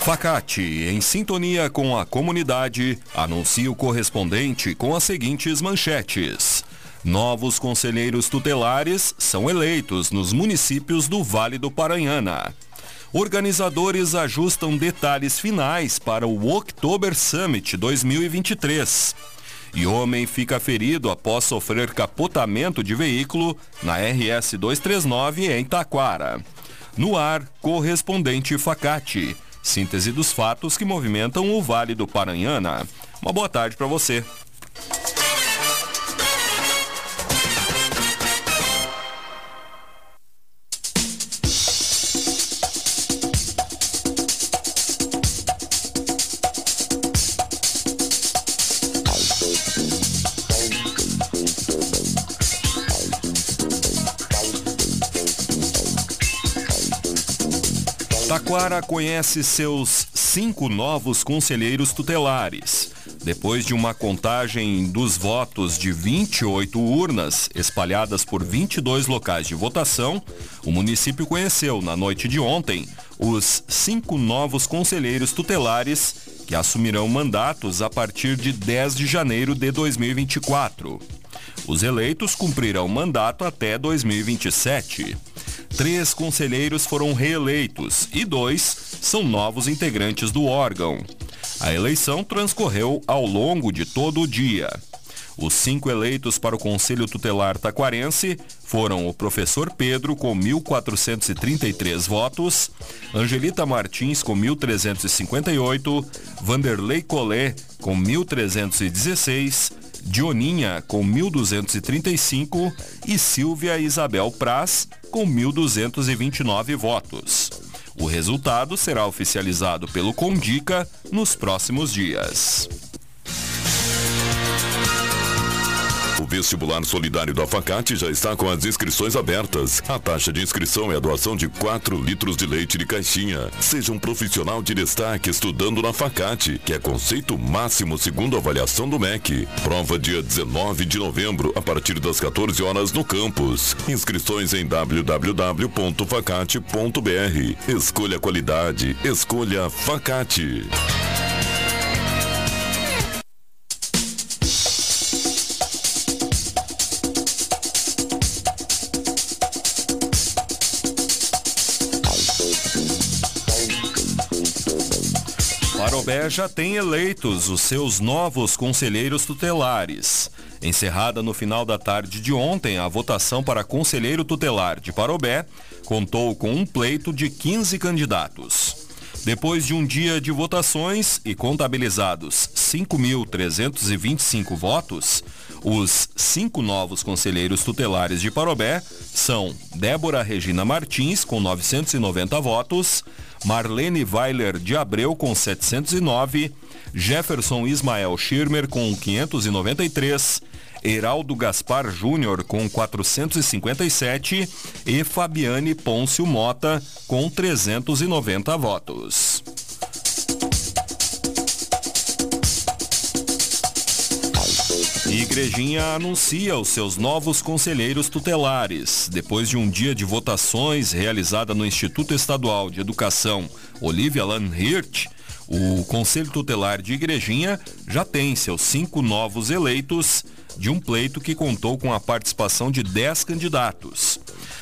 Facate, em sintonia com a comunidade, anuncia o correspondente com as seguintes manchetes. Novos conselheiros tutelares são eleitos nos municípios do Vale do Paranhana. Organizadores ajustam detalhes finais para o October Summit 2023. E homem fica ferido após sofrer capotamento de veículo na RS 239 em Taquara. No ar, correspondente Facate. Síntese dos fatos que movimentam o Vale do Paranhana. Uma boa tarde para você. Taquara conhece seus cinco novos conselheiros tutelares. Depois de uma contagem dos votos de 28 urnas espalhadas por 22 locais de votação, o município conheceu, na noite de ontem, os cinco novos conselheiros tutelares que assumirão mandatos a partir de 10 de janeiro de 2024. Os eleitos cumprirão mandato até 2027. Três conselheiros foram reeleitos e dois são novos integrantes do órgão. A eleição transcorreu ao longo de todo o dia. Os cinco eleitos para o Conselho Tutelar Taquarense foram o professor Pedro com 1.433 votos, Angelita Martins com 1.358, Vanderlei Collet com 1.316, Dioninha com 1.235 e Silvia Isabel Praz com 1.229 votos. O resultado será oficializado pelo Condica nos próximos dias. Vestibular solidário da Facate já está com as inscrições abertas. A taxa de inscrição é a doação de 4 litros de leite de caixinha. Seja um profissional de destaque estudando na Facate, que é conceito máximo segundo a avaliação do MEC. Prova dia 19 de novembro, a partir das 14 horas no campus. Inscrições em www.facate.br. Escolha qualidade, escolha Facate. Parobé já tem eleitos os seus novos conselheiros tutelares. Encerrada no final da tarde de ontem, a votação para conselheiro tutelar de Parobé contou com um pleito de 15 candidatos. Depois de um dia de votações e contabilizados 5.325 votos, os cinco novos conselheiros tutelares de Parobé são Débora Regina Martins, com 990 votos, Marlene Weiler de Abreu com 709, Jefferson Ismael Schirmer com 593, Heraldo Gaspar Júnior com 457 e Fabiane Pôncio Mota com 390 votos. Igrejinha anuncia os seus novos conselheiros tutelares. Depois de um dia de votações realizada no Instituto Estadual de Educação Olivia Lanhirt, o Conselho Tutelar de Igrejinha já tem seus cinco novos eleitos de um pleito que contou com a participação de dez candidatos.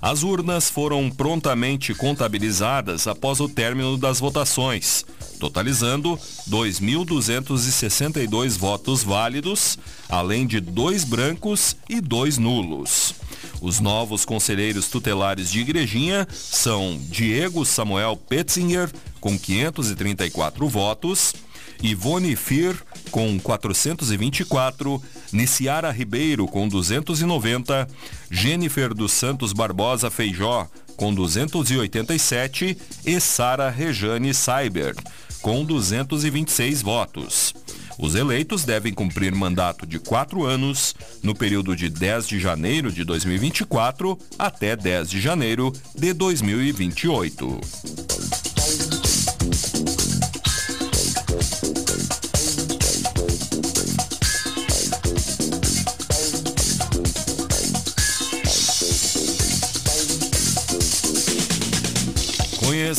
As urnas foram prontamente contabilizadas após o término das votações, totalizando 2.262 votos válidos, além de dois brancos e dois nulos. Os novos conselheiros tutelares de Igrejinha são Diego Samuel Petzinger, com 534 votos, Ivone Fir, com 424, Niciara Ribeiro, com 290, Jennifer dos Santos Barbosa Feijó, com 287 e Sara Rejane Cyber, com 226 votos. Os eleitos devem cumprir mandato de quatro anos no período de 10 de janeiro de 2024 até 10 de janeiro de 2028.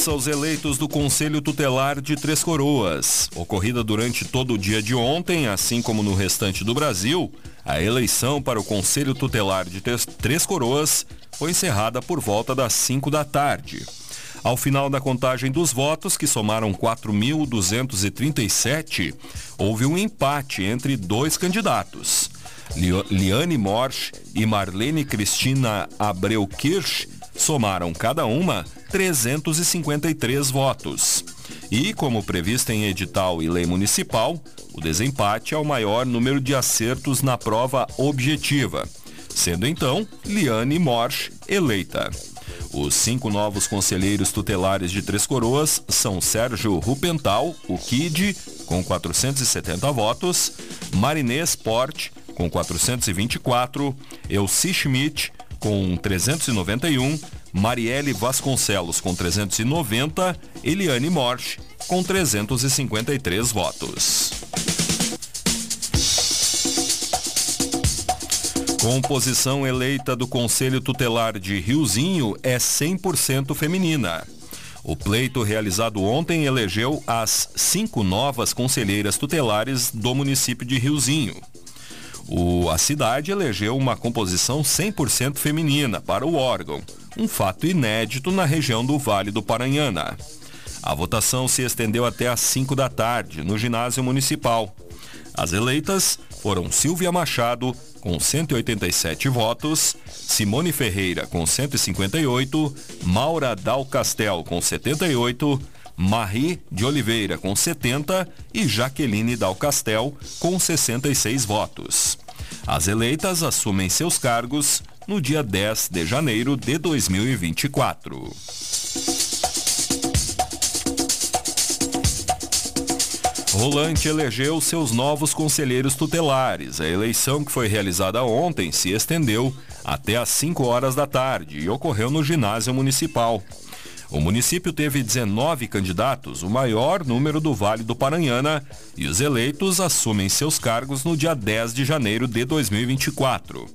Os eleitos do Conselho Tutelar de Três Coroas. Ocorrida durante todo o dia de ontem, assim como no restante do Brasil, a eleição para o Conselho Tutelar de Três Coroas foi encerrada por volta das 5 da tarde. Ao final da contagem dos votos, que somaram 4.237, houve um empate entre dois candidatos. Liane Morsch e Marlene Cristina Abreu Kirsch somaram cada uma 353 votos. E, como previsto em edital e lei municipal, o desempate é o maior número de acertos na prova objetiva, sendo então Liane Morsch eleita. Os cinco novos conselheiros tutelares de Três Coroas são Sérgio Rupental, o Kid, com 470 votos, Marinês Porte, com 424, Elci Schmidt, com 391, Marielle Vasconcelos, com 390, Eliane Morsch, com 353 votos. Composição eleita do Conselho Tutelar de Riozinho é 100% feminina. O pleito realizado ontem elegeu as cinco novas conselheiras tutelares do município de Riozinho. O, a cidade elegeu uma composição 100% feminina para o órgão, um fato inédito na região do Vale do Paranhana. A votação se estendeu até às 5 da tarde, no ginásio municipal. As eleitas foram Silvia Machado, com 187 votos, Simone Ferreira com 158, Maura Dal Castel com 78, Marie de Oliveira com 70 e Jaqueline Dal Castel com 66 votos. As eleitas assumem seus cargos no dia 10 de janeiro de 2024. Rolante elegeu seus novos conselheiros tutelares. A eleição que foi realizada ontem se estendeu até às 5 horas da tarde e ocorreu no ginásio municipal. O município teve 19 candidatos, o maior número do Vale do Paranhana, e os eleitos assumem seus cargos no dia 10 de janeiro de 2024.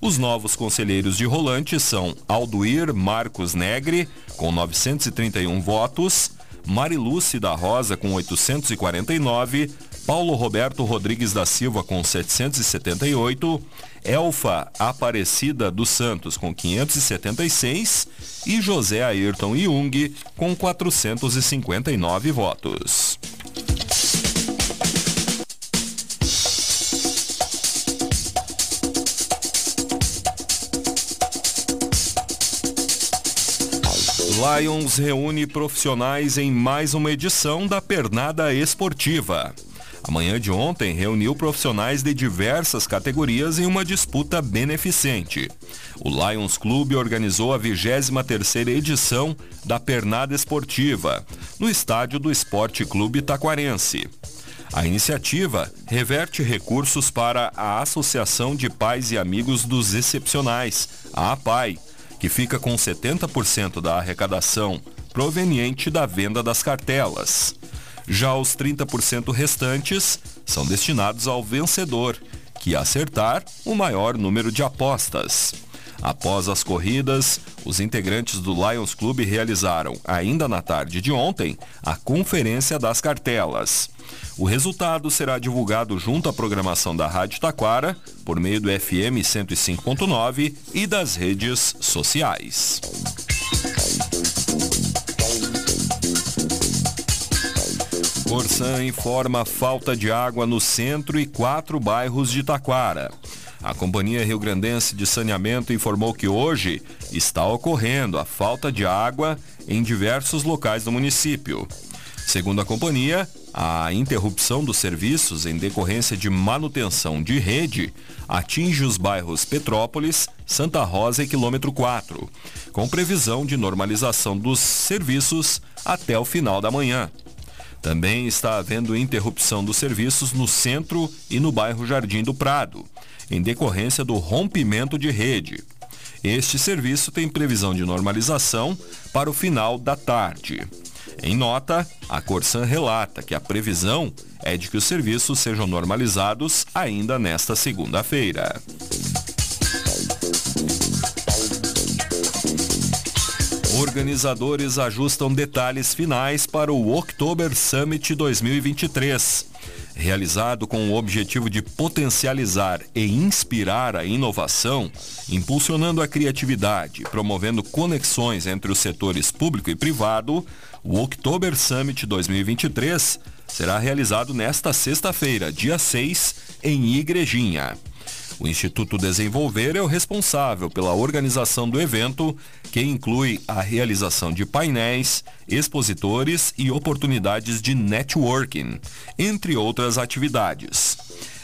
Os novos conselheiros de Rolante são Alduir Marcos Negre, com 931 votos, Marilúcia da Rosa com 849, Paulo Roberto Rodrigues da Silva com 778, Elfa Aparecida dos Santos com 576 e José Ayrton Jung com 459 votos. Lions reúne profissionais em mais uma edição da Pernada Esportiva. A manhã de ontem reuniu profissionais de diversas categorias em uma disputa beneficente. O Lions Clube organizou a 23ª edição da Pernada Esportiva, no estádio do Esporte Clube Taquarense. A iniciativa reverte recursos para a Associação de Pais e Amigos dos Excepcionais, a APAI, que fica com 70% da arrecadação proveniente da venda das cartelas. Já os 30% restantes são destinados ao vencedor, que acertar o maior número de apostas. Após as corridas, os integrantes do Lions Club realizaram, ainda na tarde de ontem, a conferência das cartelas. O resultado será divulgado junto à programação da Rádio Taquara, por meio do FM 105.9 e das redes sociais. Corsan informa falta de água no centro e quatro bairros de Taquara. A Companhia Rio Grandense de Saneamento informou que hoje está ocorrendo a falta de água em diversos locais do município. Segundo a companhia, a interrupção dos serviços em decorrência de manutenção de rede atinge os bairros Petrópolis, Santa Rosa e quilômetro 4, com previsão de normalização dos serviços até o final da manhã. Também está havendo interrupção dos serviços no centro e no bairro Jardim do Prado, em decorrência do rompimento de rede. Este serviço tem previsão de normalização para o final da tarde. Em nota, a Corsan relata que a previsão é de que os serviços sejam normalizados ainda nesta segunda-feira. Organizadores ajustam detalhes finais para o October Summit 2023. Realizado com o objetivo de potencializar e inspirar a inovação, impulsionando a criatividade, promovendo conexões entre os setores público e privado, o October Summit 2023 será realizado nesta sexta-feira, dia 6, em Igrejinha. O Instituto Desenvolver é o responsável pela organização do evento, que inclui a realização de painéis, expositores e oportunidades de networking, entre outras atividades.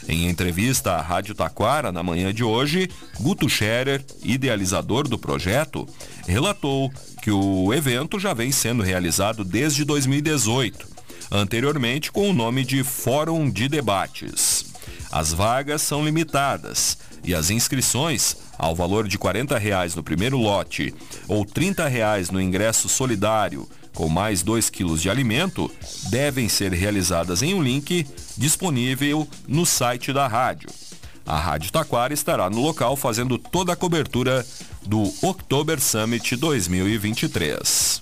Em entrevista à Rádio Taquara na manhã de hoje, Guto Scherer, idealizador do projeto, relatou que o evento já vem sendo realizado desde 2018, anteriormente com o nome de Fórum de Debates. As vagas são limitadas e as inscrições, ao valor de 40 reais no primeiro lote ou 30 reais no ingresso solidário com mais 2 quilos de alimento, devem ser realizadas em um link disponível no site da rádio. A Rádio Taquara estará no local fazendo toda a cobertura do October Summit 2023.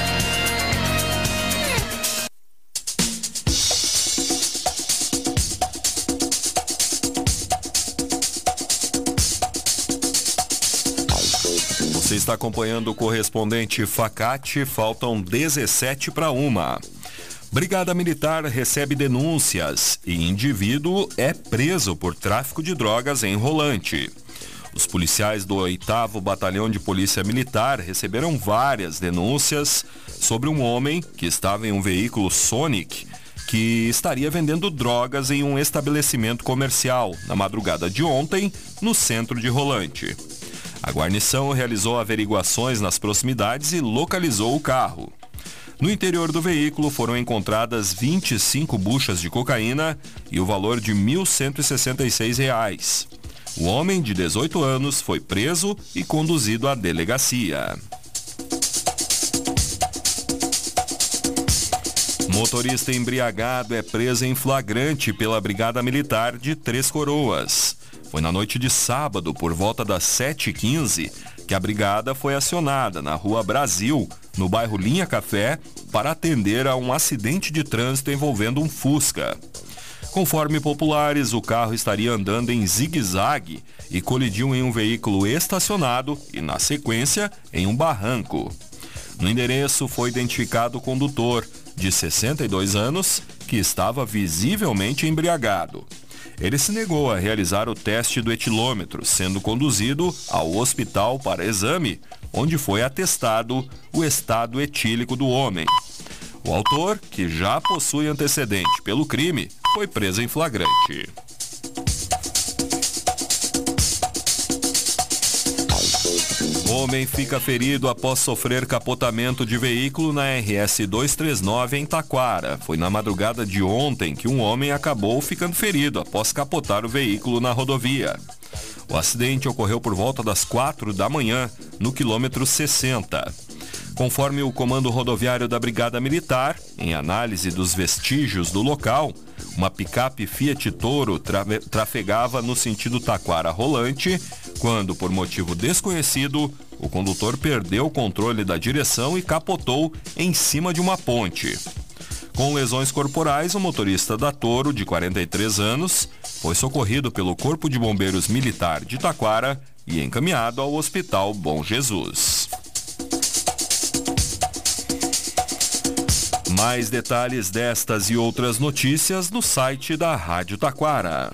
Está acompanhando o correspondente Facate, faltam 17 para uma. Brigada Militar recebe denúncias e indivíduo é preso por tráfico de drogas em Rolante. Os policiais do 8 Batalhão de Polícia Militar receberam várias denúncias sobre um homem que estava em um veículo Sonic que estaria vendendo drogas em um estabelecimento comercial na madrugada de ontem, no centro de Rolante. A guarnição realizou averiguações nas proximidades e localizou o carro. No interior do veículo foram encontradas 25 buchas de cocaína e o valor de R$ 1.166. O homem, de 18 anos, foi preso e conduzido à delegacia. Motorista embriagado é preso em flagrante pela Brigada Militar de Três Coroas. Foi na noite de sábado, por volta das 7h15, que a brigada foi acionada na Rua Brasil, no bairro Linha Café, para atender a um acidente de trânsito envolvendo um Fusca. Conforme populares, o carro estaria andando em zigue-zague e colidiu em um veículo estacionado e, na sequência, em um barranco. No endereço foi identificado o condutor, de 62 anos, que estava visivelmente embriagado. Ele se negou a realizar o teste do etilômetro, sendo conduzido ao hospital para exame, onde foi atestado o estado etílico do homem. O autor, que já possui antecedente pelo crime, foi preso em flagrante. Homem fica ferido após sofrer capotamento de veículo na RS 239 em Taquara. Foi na madrugada de ontem que um homem acabou ficando ferido após capotar o veículo na rodovia. O acidente ocorreu por volta das 4 da manhã, no quilômetro 60. Conforme o comando rodoviário da Brigada Militar, em análise dos vestígios do local, uma picape Fiat Toro trafegava no sentido Taquara Rolante, quando, por motivo desconhecido, o condutor perdeu o controle da direção e capotou em cima de uma ponte. Com lesões corporais, o motorista da Toro, de 43 anos, foi socorrido pelo Corpo de Bombeiros Militar de Taquara e encaminhado ao Hospital Bom Jesus. Mais detalhes destas e outras notícias no site da Rádio Taquara.